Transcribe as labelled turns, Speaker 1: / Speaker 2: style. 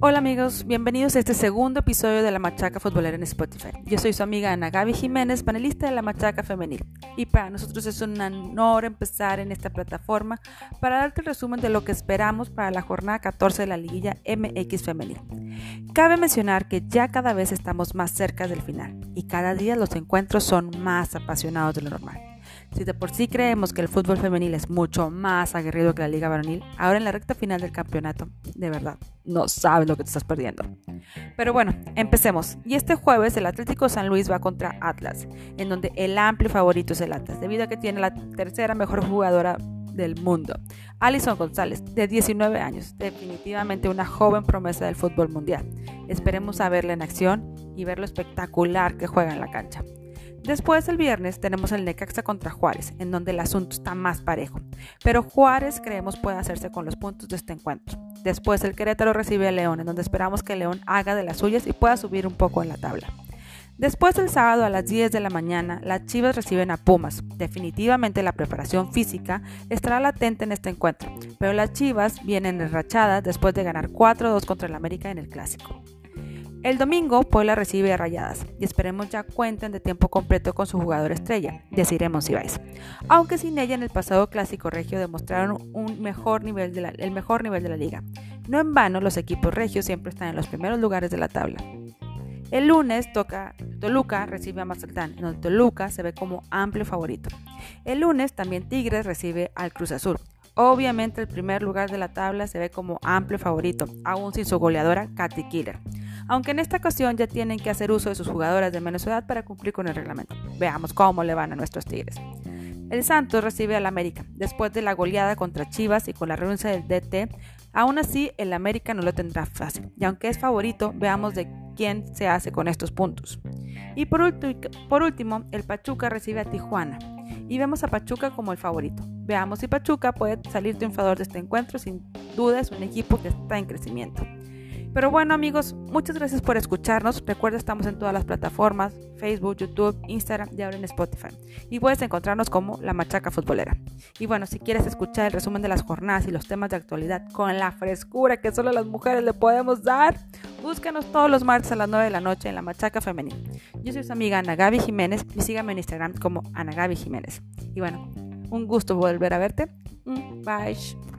Speaker 1: Hola amigos, bienvenidos a este segundo episodio de La Machaca Futbolera en Spotify. Yo soy su amiga Ana Gaby Jiménez, panelista de La Machaca Femenil. Y para nosotros es un honor empezar en esta plataforma para darte el resumen de lo que esperamos para la jornada 14 de la liguilla MX Femenil. Cabe mencionar que ya cada vez estamos más cerca del final y cada día los encuentros son más apasionados de lo normal. Si de por sí creemos que el fútbol femenil es mucho más aguerrido que la liga varonil, ahora en la recta final del campeonato, de verdad, no sabes lo que te estás perdiendo. Pero bueno, empecemos. Y este jueves el Atlético San Luis va contra Atlas, en donde el amplio favorito es el Atlas, debido a que tiene la tercera mejor jugadora del mundo. Alison González, de 19 años, definitivamente una joven promesa del fútbol mundial. Esperemos a verla en acción y ver lo espectacular que juega en la cancha. Después el viernes tenemos el Necaxa contra Juárez, en donde el asunto está más parejo, pero Juárez creemos puede hacerse con los puntos de este encuentro. Después el Querétaro recibe a León, en donde esperamos que León haga de las suyas y pueda subir un poco en la tabla. Después el sábado a las 10 de la mañana, las Chivas reciben a Pumas. Definitivamente la preparación física estará latente en este encuentro, pero las Chivas vienen enrachadas después de ganar 4-2 contra el América en el Clásico. El domingo, Puebla recibe a Rayadas y esperemos ya cuenten de tiempo completo con su jugador estrella, si vais. Aunque sin ella en el pasado clásico regio demostraron un mejor nivel de el mejor nivel de la liga. No en vano, los equipos regios siempre están en los primeros lugares de la tabla. El lunes toca Toluca recibe a Mazatlán, en donde Toluca se ve como amplio favorito. El lunes también Tigres recibe al Cruz Azul. Obviamente el primer lugar de la tabla se ve como amplio favorito, aún sin su goleadora Katy Killer aunque en esta ocasión ya tienen que hacer uso de sus jugadoras de menos edad para cumplir con el reglamento. Veamos cómo le van a nuestros Tigres. El Santos recibe al América después de la goleada contra Chivas y con la renuncia del DT. Aún así, el América no lo tendrá fácil. Y aunque es favorito, veamos de quién se hace con estos puntos. Y por, por último, el Pachuca recibe a Tijuana. Y vemos a Pachuca como el favorito. Veamos si Pachuca puede salir triunfador de este encuentro. Sin duda es un equipo que está en crecimiento. Pero bueno amigos, muchas gracias por escucharnos. Recuerda, estamos en todas las plataformas, Facebook, YouTube, Instagram y ahora en Spotify. Y puedes encontrarnos como La Machaca Futbolera. Y bueno, si quieres escuchar el resumen de las jornadas y los temas de actualidad con la frescura que solo las mujeres le podemos dar, búscanos todos los martes a las 9 de la noche en La Machaca Femenina. Yo soy su amiga Ana Gaby Jiménez y síganme en Instagram como Ana Gaby Jiménez. Y bueno, un gusto volver a verte. Mm, bye.